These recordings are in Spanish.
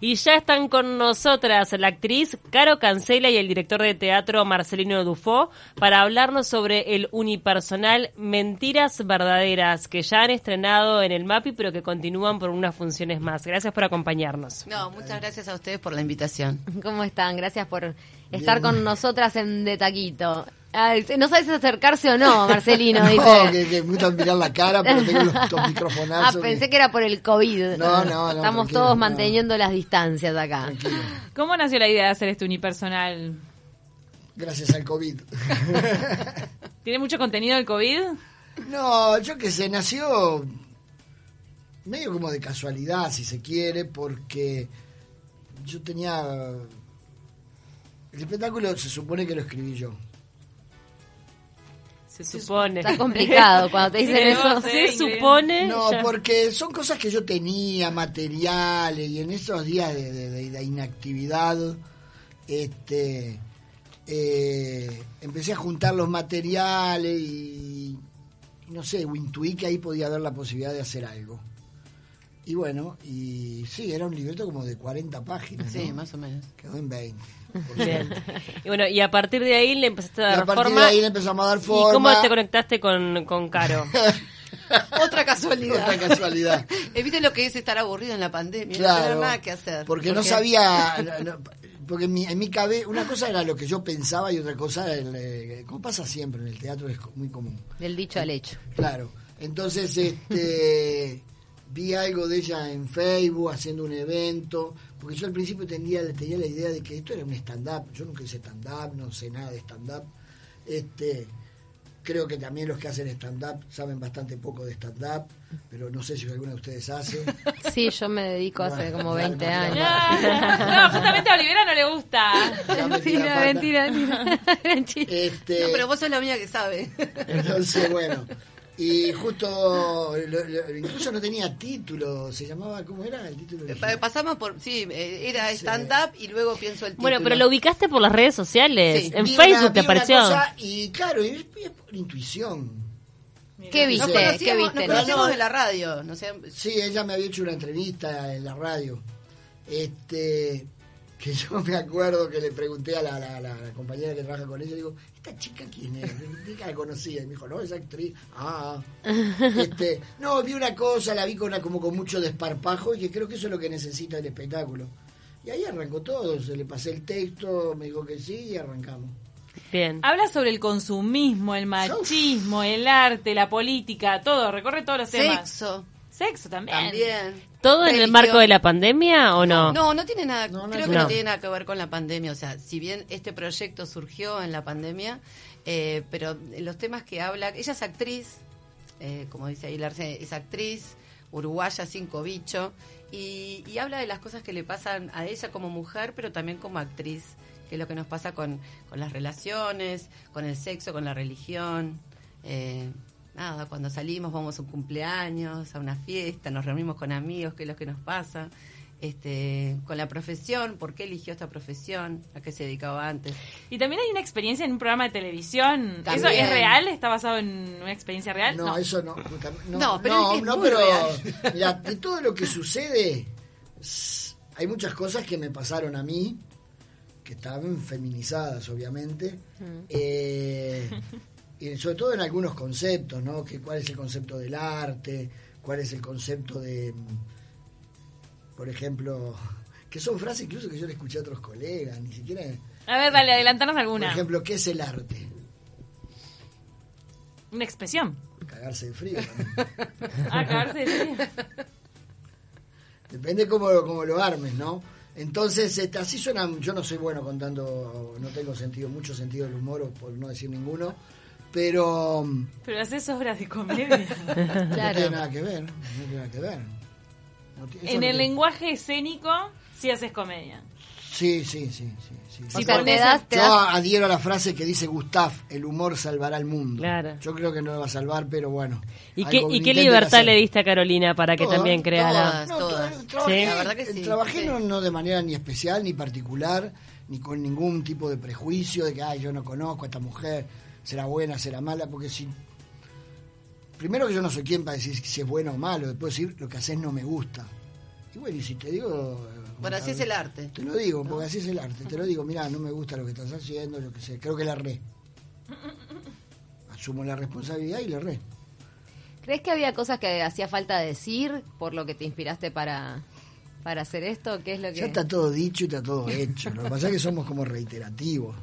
Y ya están con nosotras la actriz Caro Cancela y el director de teatro Marcelino Dufo para hablarnos sobre el unipersonal Mentiras Verdaderas, que ya han estrenado en el MAPI, pero que continúan por unas funciones más. Gracias por acompañarnos. No, muchas gracias a ustedes por la invitación. ¿Cómo están? Gracias por estar con nosotras en De Taquito. Ay, no sabes si acercarse o no, Marcelino. no, dice. que, que me gusta mirar la cara, pero tengo los, los Ah, microfonazos. pensé que era por el COVID. No, no, no, Estamos todos no. manteniendo las distancias acá. Tranquilo. ¿Cómo nació la idea de hacer este unipersonal? Gracias al COVID. ¿Tiene mucho contenido el COVID? No, yo que sé, nació medio como de casualidad, si se quiere, porque yo tenía... El espectáculo se supone que lo escribí yo. Se supone. Está complicado cuando te dicen Sí, eso. Se supone. No, ya- porque son cosas que yo tenía, materiales, y en esos días de, de- de- de inactividad, este, eh, empecé a juntar los materiales y, y no sé, intuí que ahí podía haber la posibilidad de hacer algo. Y bueno, y sí, era un libreto como de 40 páginas. Sí, ¿no? más o menos. Quedó en 20. por Bien. Y bueno, y a partir de ahí le empezaste a dar a partir forma. de ahí le empezamos a dar forma. ¿Y cómo te conectaste con, con Caro? Otra casualidad. Otra casualidad. Eh, ¿Viste lo que es estar aburrido en la pandemia? No Claro, tener nada que hacer. Porque no sabía, no- no, porque en mi, en mi cabeza, una cosa era lo que yo pensaba y otra cosa, el, eh, como pasa siempre en el teatro, es muy común. Del dicho al hecho. Claro. Entonces, este, vi algo de ella en Facebook haciendo un evento, porque yo al principio tenía, tenía la idea de que esto era un stand-up. Yo nunca hice stand-up, no sé nada de stand-up. Este, creo que también los que hacen stand-up saben bastante poco de stand-up, pero no sé si alguno de ustedes hace. Sí, yo me dedico hace como claro, 20 imagínate. años. No, justamente a Olivera no le gusta. Mentira, mentira, mentira. Este, No, pero vos sos la única que sabe. Entonces, bueno. Y justo, lo- lo- incluso no tenía título, se llamaba, ¿cómo era el título? Pa- Pasamos por. Sí, eh, era stand-up y luego pienso el título. Bueno, pero lo ubicaste por las redes sociales. Sí. en Vi Facebook una- te apareció. cosa y claro, y es, es por intuición. ¿Qué Nos viste? conocíamos, ¿Qué viste? nos conocíamos No. de la radio. No sé, Sí, ella me había hecho una entrevista en la radio. Este que yo me acuerdo que le pregunté a la, la- la- la compañera que trabaja con ella, digo, ¿esta chica quién es? Nunca la conocía. Y me dijo, no, es actriz. Ah, este, no, vi una cosa, la vi con una, como con mucho desparpajo y que creo que eso es lo que necesita el espectáculo. Y ahí arrancó todo, se le pasé el texto, me dijo que sí y arrancamos. Bien. Habla sobre el consumismo, el machismo, el arte, la política, todo, recorre todos los temas. sexo Sexo también. también. ¿Todo en el marco de la pandemia o no? No, no tiene nada, No, no creo que no. No. tiene nada que ver con la pandemia. O sea, si bien este proyecto surgió en la pandemia, eh, pero los temas que habla, ella es actriz, eh, como dice ahí Larce, es actriz, uruguaya, cinco bicho, y, y habla de las cosas que le pasan a ella como mujer, pero también como actriz, que es lo que nos pasa con, con las relaciones, con el sexo, con la religión. eh, nada, cuando salimos vamos a un cumpleaños, a una fiesta, nos reunimos con amigos, qué es lo que nos pasa. Este, con la profesión, por qué eligió esta profesión, a qué se dedicaba antes. Y también hay una experiencia en un programa de televisión. ¿Eso es real? ¿Está basado en una experiencia real? No, eso no. No, No, pero no, es que es no, pero mira, de todo lo que sucede, hay muchas cosas que me pasaron a mí, que estaban feminizadas, obviamente, eh, y sobre todo en algunos conceptos, ¿no? Que cuál es el concepto del arte, cuál es el concepto de, mm, por ejemplo, que son frases incluso que yo le escuché a otros colegas, ni siquiera, A ver, dale, adelantanos por alguna. ejemplo, ¿qué es el arte? Una expresión. Cagarse de frío. también. Ah, cagarse de frío. Depende cómo, cómo lo armes, ¿no? Entonces, este, así suena, yo no soy bueno contando, no tengo sentido, mucho sentido del humor, por no decir ninguno, pero Pero haces obras de comedia. no tiene Claro. nada que ver, no tiene nada que ver. No en no el tiene- lenguaje escénico, sí haces comedia. Sí, sí, sí, sí. sí. O Yo- sea, te das, te yo das- adhiero a la frase que dice Gustav, el humor salvará al mundo. Claro. Yo creo que no lo va a salvar, pero bueno. ¿Y qué, y qué libertad le diste a Carolina para que también creara? todas. No, todas. tra- trabajé, Sí. La verdad que sí, trabajé sí. No, no de manera ni especial, ni particular, ni con ningún tipo de prejuicio de que Ay, yo no conozco a esta mujer, será buena, será mala, porque si... Primero que yo no soy quien para decir si es bueno o malo, después decir lo que haces no me gusta. Y bueno, y si te digo, Bueno, así es el arte. Te lo digo, porque así es el arte. Te lo digo, mira, no me gusta lo que estás haciendo, yo qué sé, creo que la erré. Asumo la responsabilidad y la erré. ¿Crees que había cosas que hacía falta decir por lo que te inspiraste para, para hacer esto? ¿Qué es lo que Ya está todo dicho y está todo hecho. Lo que pasa es que somos como reiterativos.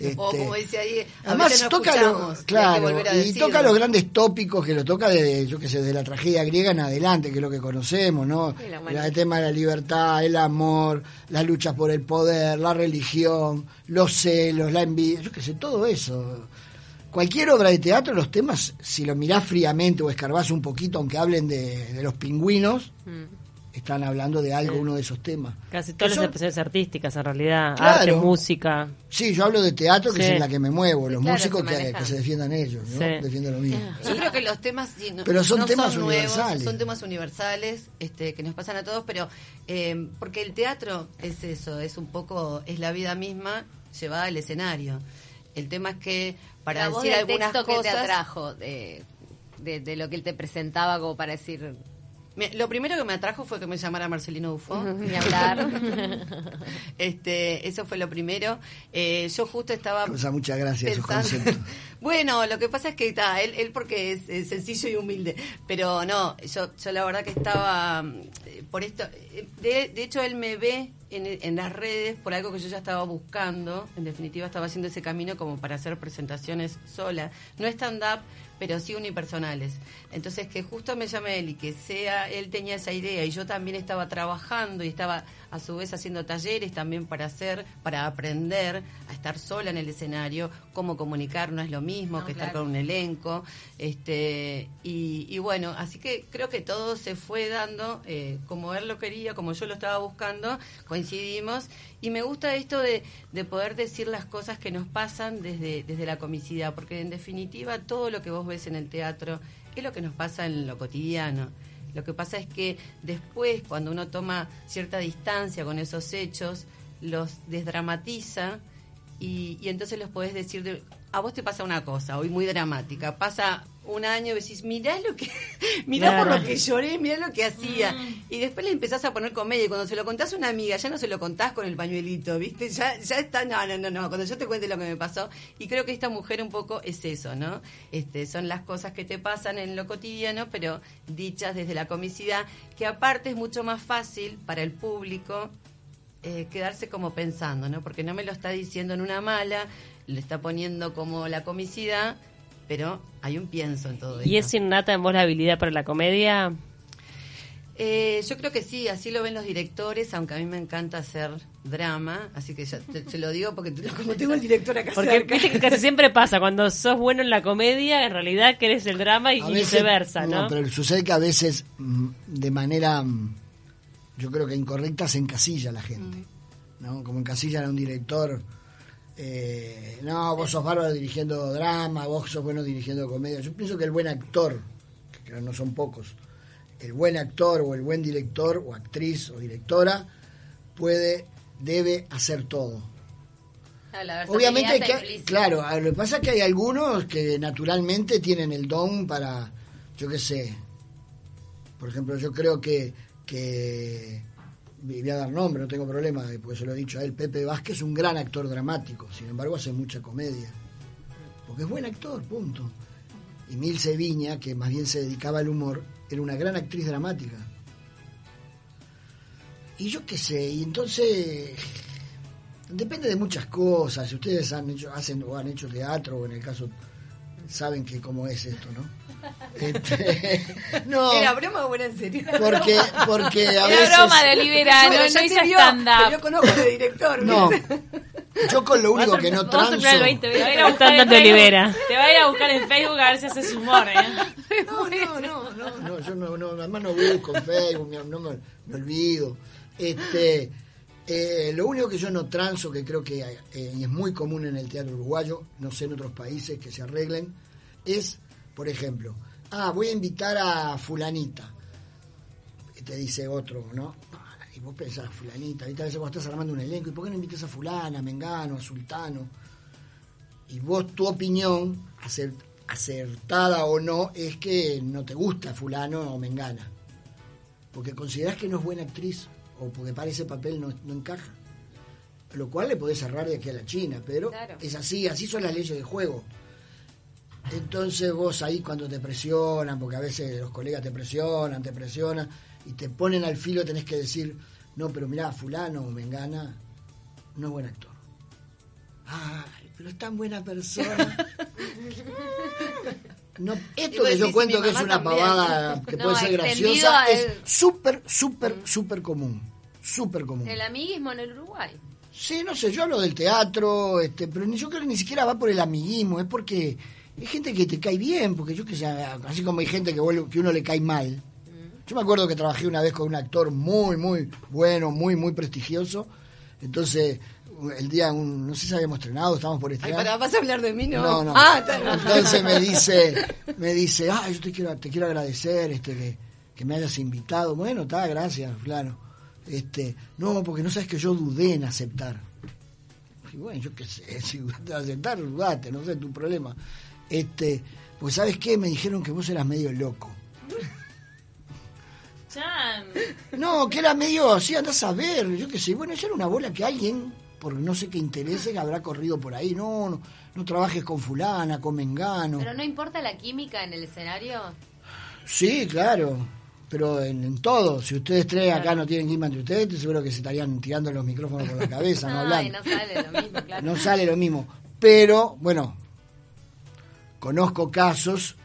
O Este, como dice ahí, a veces Además no toca lo- y hay que claro, volver a y decirlo. toca los grandes tópicos que lo toca de, yo qué sé, de la tragedia griega en adelante, que es lo que conocemos, ¿no? La el tema de la libertad, el amor, las luchas por el poder, la religión, los celos, la envidia, yo qué sé, todo eso. Cualquier obra de teatro, los temas, si lo mirás fríamente o escarbás un poquito, aunque hablen de, de los pingüinos, Mm. Están hablando de algo, uno de esos temas. Casi todas las son- expresiones artísticas, en realidad. Claro. Arte, música. Sí, yo hablo de teatro, que Sí. es en la que me muevo, los claro, músicos se que, se defiendan ellos, ¿no? Sí. Defienden lo mismo. Yo creo que los temas sí, no, Pero son no temas nuevos, universales. son temas universales este, que nos pasan a todos, pero eh, porque el teatro es eso, es un poco, es la vida misma llevada al escenario. El tema es que para La voz decir del algunas texto que te cosas, atrajo de, de, de lo que él te presentaba como para decir Me- lo primero que me atrajo fue que me llamara Marcelino Dufo. ni hablar. este, eso fue lo primero. Eh, yo justo estaba Causa mucha gracia esos pensando- bueno, lo que pasa es que está, él, él porque es, es sencillo y humilde, pero no, yo, yo la verdad que estaba eh, por esto, eh, de, de hecho él me ve en, en las redes por algo que yo ya estaba buscando, en definitiva estaba haciendo ese camino como para hacer presentaciones sola, no stand-up, pero sí unipersonales. Entonces que justo me llame él y que sea, él tenía esa idea y yo también estaba trabajando y estaba a su vez haciendo talleres también para hacer, para aprender a estar sola en el escenario, cómo comunicar no es lo mismo No, que estar con un elenco, este y, y bueno, así que creo que todo se fue dando eh, como él lo quería, como yo lo estaba buscando, coincidimos y me gusta esto de, de poder decir las cosas que nos pasan desde, desde la comicidad, porque en definitiva todo lo que vos ves en el teatro es lo que nos pasa en lo cotidiano. Lo que pasa es que después, cuando uno toma cierta distancia con esos hechos, los desdramatiza y, y entonces los podés decir, de- a vos te pasa una cosa, hoy muy dramática, pasa un año y decís, mirá lo que, mirá por lo que lloré, mirá lo que hacía. Y después le empezás a poner comedia y cuando se lo contás a una amiga, ya no se lo contás con el pañuelito, ¿viste? Ya, ya está, no, no, no, no, cuando yo te cuente lo que me pasó. Y creo que esta mujer un poco es eso, ¿no? Este, son las cosas que te pasan en lo cotidiano, pero dichas desde la comicidad, que aparte es mucho más fácil para el público eh, quedarse como pensando, ¿no? Porque no me lo está diciendo en una mala, le está poniendo como la comicidad, pero hay un pienso en todo ¿Y esto. es innata en vos la habilidad para la comedia? Eh, yo creo que sí, así lo ven los directores, aunque a mí me encanta hacer drama, así que ya te, te lo digo porque te- como tengo el director acá Porque cerca. viste que casi siempre pasa, cuando sos bueno en la comedia, en realidad querés el drama y, A y veces- viceversa, ¿no? pero sucede que a veces, mm, de manera, mm, yo creo que incorrecta, se encasilla la gente. ¿no? Como encasillan a un director. eh, no, vos sos bárbaro dirigiendo drama, vos sos bueno dirigiendo comedia. Yo pienso que el buen actor, que creo no son pocos, el buen actor o el buen director o actriz o directora puede, debe hacer todo. Obviamente, hay que, claro, a- lo que pasa es que hay algunos que naturalmente tienen el don para, yo qué sé, por ejemplo, yo creo que, que voy a dar nombre, no tengo problema, porque se lo he dicho a él, Pepe Vázquez es un gran actor dramático, sin embargo hace mucha comedia, porque es buen actor, punto. Y Milce Viña, que más bien se dedicaba al humor, era una gran actriz dramática. Y yo qué sé, y entonces Depende de muchas cosas. Si ustedes han hecho, hacen o han hecho teatro, o en el caso saben que cómo es esto, ¿no? Este, no, ¿Era broma o era en serio? porque, porque a Era veces. broma de Olivera, Bueno, no, no hice stand-up. que Yo conozco de director. No, yo con lo único que no transo. 20, Te va a ir a buscar. Te va a ir a buscar en Facebook a ver si haces humor, ¿eh? No, no, no, no, no, yo no, no, además no busco en Facebook, me- no me, me olvido. Este, eh, lo único que yo no transo, que creo que eh, y es muy común en el teatro uruguayo, no sé en otros países que se arreglen, es, por ejemplo, ah, voy a invitar a fulanita. Y te dice otro, ¿no? Y vos pensás, fulanita, ahorita a veces vos estás armando un elenco, ¿y por qué no invitas a fulana, a Mengano, a Sultano? y vos tu opinión, acer- acertada o no, es que no te gusta fulano o mengana. Porque considerás que no es buena actriz o porque para ese papel no, no encaja. Lo cual le podés cerrar de aquí a la China, pero Claro. es así, así son las leyes de juego. Entonces vos ahí cuando te presionan, porque a veces los colegas te presionan, te presionan, y te ponen al filo tenés que decir, no, pero mirá, fulano o mengana no es buen actor. Ay, pero es tan buena persona. No, esto que yo cuento que es una también. pavada que No, puede ser graciosa, es súper, súper, súper común. Súper común. El amiguismo en el Uruguay. Sí, no sé, yo hablo del teatro, este, pero ni, yo creo que ni siquiera va por el amiguismo, es porque hay gente que te cae bien, porque yo que sé, así como hay gente que, vuelve, que uno le cae mal. Yo me acuerdo que trabajé una vez con un actor muy, muy bueno, muy, muy prestigioso. Entonces, el día, un- no sé si habíamos estrenado, estábamos por Ay, estrenar. para, ¿vas a hablar de mí? No. No, no. Ah. Entonces me dice, me dice, ah, yo te quiero, te quiero agradecer, este, que, que me hayas invitado. Bueno, está, gracias, fulano. Este, no, porque no sabes que yo dudé en aceptar. Y bueno, yo qué sé, si dudaste aceptar, dudate, no sé tu problema. Este, pues sabes qué, me dijeron que vos eras medio loco. Chan. No, que era medio así, andás a ver, yo qué sé. Bueno, eso era una bola que alguien, por no sé qué interés, que habrá corrido por ahí. No, no, no trabajes con fulana, con mengano. Pero no importa la química en el escenario. Sí, claro. Pero en, en todo, si ustedes tres acá no tienen clima entre ustedes, estoy seguro que se estarían tirando los micrófonos por la cabeza, no hablando. no sale lo mismo, claro. No sale lo mismo. Pero, bueno, conozco casos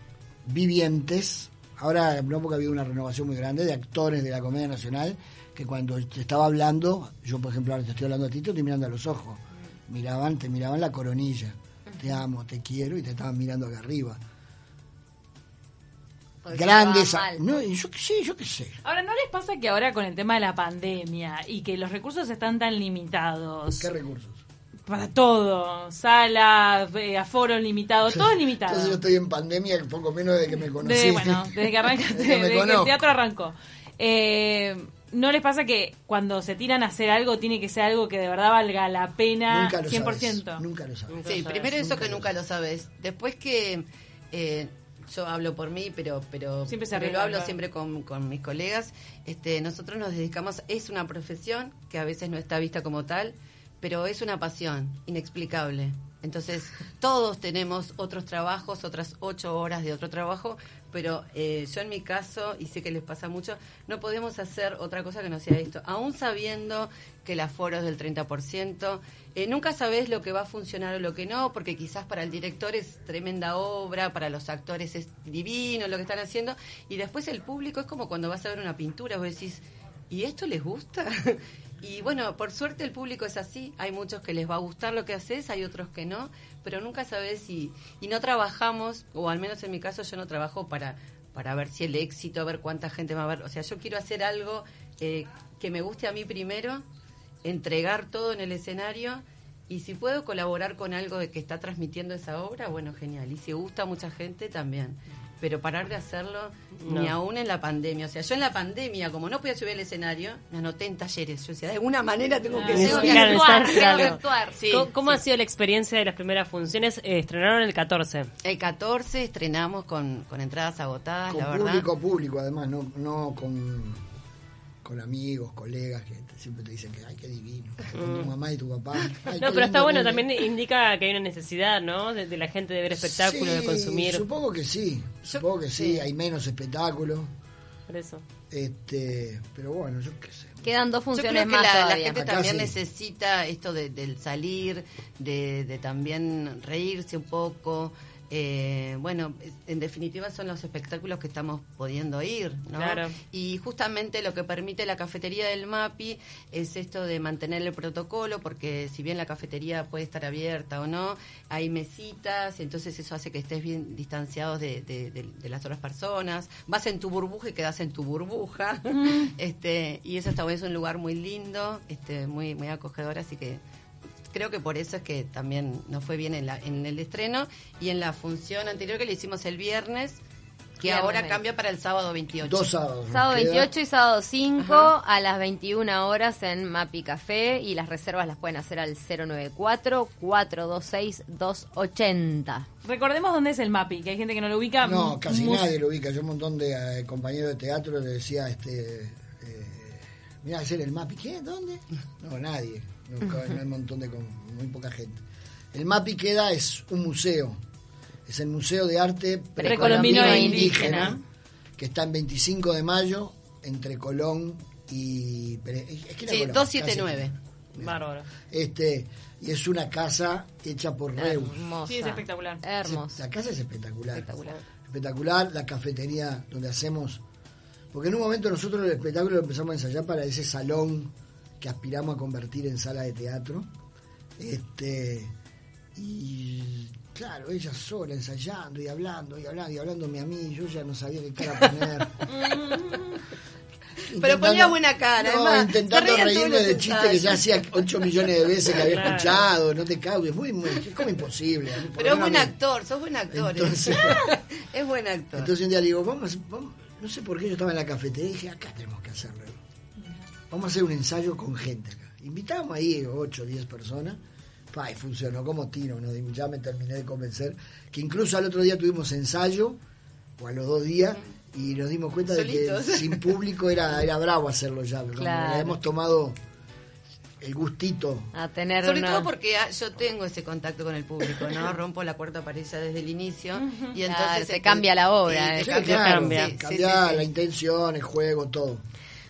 vivientes, ahora no porque ha habido una renovación muy grande de actores de la Comedia Nacional, que cuando te estaba hablando, yo por ejemplo ahora te estoy hablando a ti, te estoy mirando a los ojos. Miraban, te miraban la coronilla. Te amo, te quiero y te estaban mirando acá arriba. Porque Grandes. No, yo qué sé, yo qué sé. Ahora, ¿no les pasa que ahora con el tema de la pandemia y que los recursos están tan limitados? ¿Qué recursos? Para todo, sala, eh, aforo limitado, todo es limitado. Entonces yo estoy en pandemia poco menos de que me conocí. De- bueno, desde que arrancaste, Desde que desde el teatro arrancó. Eh, ¿No les pasa que cuando se tiran a hacer algo tiene que ser algo que de verdad valga la pena Nunca lo 100%? sabes. Nunca lo sabes. Sí, primero eso Nunca que lo nunca lo sabes. Después que eh, yo hablo por mí, pero pero, Siempre se pero arregla, lo hablo siempre con, con mis colegas. Este, nosotros nos dedicamos, es una profesión que a veces no está vista como tal, pero es una pasión inexplicable. Entonces, todos tenemos otros trabajos, otras ocho horas de otro trabajo, pero eh, yo en mi caso, y sé que les pasa mucho, no podemos hacer otra cosa que no sea esto. Aún sabiendo que el aforo es del 30%, eh, nunca sabes lo que va a funcionar o lo que no, porque quizás para el director es tremenda obra, para los actores es divino lo que están haciendo, y después el público es como cuando vas a ver una pintura, vos decís, ¿y esto les gusta? Y bueno, por suerte el público es así. Hay muchos que les va a gustar lo que haces, hay otros que no, pero nunca sabes si. Y no trabajamos, o al menos en mi caso, yo no trabajo para, para ver si el éxito, a ver cuánta gente va a ver. O sea, yo quiero hacer algo eh, que me guste a mí primero, entregar todo en el escenario. Y si puedo colaborar con algo de que está transmitiendo esa obra, bueno, genial. Y si gusta a mucha gente, también. Pero parar de hacerlo ni aún en la pandemia. O sea, yo en la pandemia, como no podía subir al escenario, me anoté en talleres. Yo decía, de alguna manera tengo que actuar, tengo que actuar. Sí, ¿Cómo, cómo sí. ha sido la experiencia de las primeras funciones? Eh, estrenaron el 14. El 14 estrenamos con, con entradas agotadas, Con la verdad. público, público, además, no, no con, con amigos, colegas que siempre te dicen que, ay, qué divino. Con tu mamá y tu papá. "Ay, qué Mm. No, pero está bueno, nene". también indica que hay una necesidad, ¿no? De, de la gente de ver espectáculos, de consumir. Supongo que sí, supongo que sí, sí. hay menos espectáculos. Por eso. Este, pero bueno, yo qué sé. Quedan dos Yo creo funciones que más la, gente Acá también sí. necesita esto de- del salir, de, de también reírse un poco. Eh, bueno, en definitiva son los espectáculos que estamos pudiendo ir, ¿no? Claro. Y justamente lo que permite la cafetería del MAPI es esto de mantener el protocolo, porque si bien la cafetería puede estar abierta o no, hay mesitas, entonces eso hace que estés bien distanciados de, de- de- de las otras personas. Vas en tu burbuja y quedas en tu burbuja. este Y eso está bueno, es un lugar muy lindo, este muy, muy acogedor, así que creo que por eso es que también nos fue bien en, la, en el estreno y en la función anterior que le hicimos el viernes, que Viernes. ahora cambia para el sábado 28. Dos sábados. Sábado queda. 28 y sábado 5 Ajá. a las 21 horas en Mapi Café y las reservas las pueden hacer al 094-426-280. Recordemos dónde es el MAPI, que hay gente que no lo ubica. No, casi mus- nadie lo ubica. Yo un montón de eh, compañeros de teatro le decía, este, eh, Mirá, hacer el MAPI. ¿Qué? ¿Dónde? No, nadie. No, no hay un montón de... con- muy poca gente. El MAPI queda, es un museo. Es el Museo de Arte Precolombino e indígena. que está en 25 de mayo, entre Colón y... Pere- esquina Sí, Colón, 279. Bárbaro. Este, y es una casa hecha por Reus. Hermosa. Sí, es espectacular. Hermosa. La casa es espectacular. Espectacular. Espectacular, la cafetería donde hacemos. Porque en un momento nosotros el espectáculo lo empezamos a ensayar para ese salón que aspiramos a convertir en sala de teatro. Este. Y claro, ella sola ensayando y hablando y hablando y hablándome a mí, yo ya no sabía qué cara poner. Pero ponía buena cara, No, además, intentando reírme de chistes que ya hacía 8 millones de veces que había Claro. escuchado, no te cago, es muy, muy, es como imposible. Pero es buen actor, sos buen actor. ¿eh? Entonces- es buen actor. Entonces un día le digo, vamos, vamos- no sé por qué yo estaba en la cafetería y dije, acá tenemos que hacerlo. Vamos a hacer un ensayo con gente acá. Invitamos ahí 8 o 10 personas. Pa, y funcionó como tiro, ¿no? ya me terminé de convencer. Que incluso al otro día tuvimos ensayo, o a los dos días, y nos dimos cuenta Solitos. de que sin público era, era bravo hacerlo ya. como le hemos tomado el gustito. A tener Sobre una... todo porque ah, yo tengo ese contacto con el público, ¿no? Rompo la cuarta pared desde el inicio. Y entonces este, cambia la obra, sí, eh. Sí, cambia, claro, cambia. sí, sí, cambia sí, sí. la intención, el juego, todo.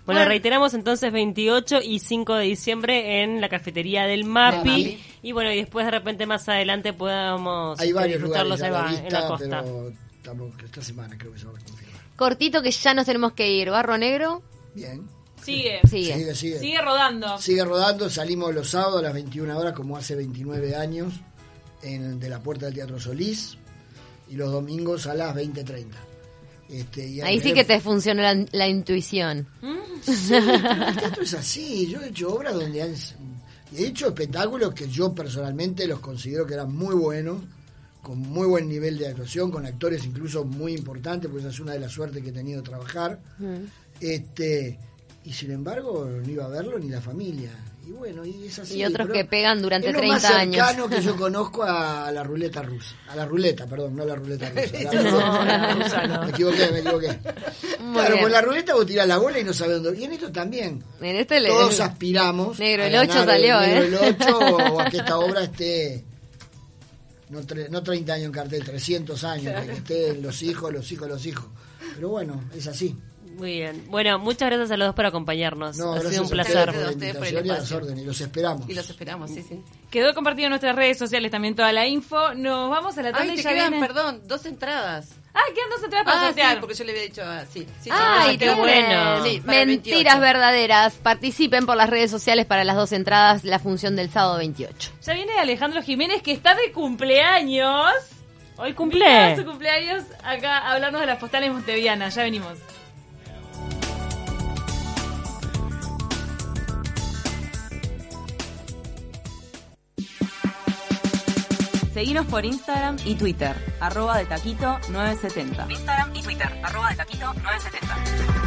Bueno, Bueno. reiteramos entonces 28 y 5 de diciembre en la cafetería del MAPI. Y bueno, y después de repente más adelante podamos Hay eh, varios disfrutarlos lugares ahí a la va, en la costa. pero estamos, esta semana creo que se va a confirmar. Cortito que ya nos tenemos que ir. Barro Negro Bien. Sigue. sigue. Sigue, sigue. Sigue rodando. Sigue rodando, salimos los sábados a las 21 horas, como hace 29 años, en, de la puerta del Teatro Solís, y los domingos a las 20.30. Este, y Ahí sí que te funcionó la, la intuición. Sí, pero el teatro es así. Yo he hecho obras donde han. He hecho espectáculos que yo personalmente los considero que eran muy buenos, con muy buen nivel de actuación, con actores incluso muy importantes, porque esa es una de las suertes que he tenido trabajar. Este, y sin embargo, no iba a verlo ni la familia. Y bueno, y es así. Y otros que pegan durante es lo 30 más años. cercano que yo conozco a la ruleta rusa. A la ruleta, perdón, no a la ruleta rusa. a la No, la rusa no. Me equivoqué, me equivoqué. Muy claro, bien. con la ruleta vos tirás la bola y no sabés dónde. Y en esto también. En este le- Todos aspiramos. Negro a el ocho ganar salió, el Negro ¿eh? el 8 o a que esta obra esté. No, tre- no 30 años en cartel, 300 años, que estén los hijos, los hijos, los hijos. Pero bueno, es así. Muy bien. Bueno, muchas gracias a los dos por acompañarnos. No, ha sido un placer. Gracias a ustedes por el y espacio. los esperamos. Y los esperamos, sí, sí. Quedó compartido en nuestras redes sociales también toda la info. Nos vamos a la tanda Ay, y ya quedan, viene. perdón, dos entradas. Ah, quedan dos entradas para Ah, sí, porque yo le había dicho, ah, sí. sí, sí, Ay, qué bueno. Sí, Mentiras 28. verdaderas. Participen por las redes sociales para las dos entradas, la función del sábado 28. Ya viene Alejandro Jiménez que está de cumpleaños. Hoy Vino cumple. a su cumpleaños acá a hablarnos de las postales montevianas. Ya venimos. Seguinos por Instagram y Twitter, arroba de taquito 970. Instagram y Twitter, arroba de taquito 970.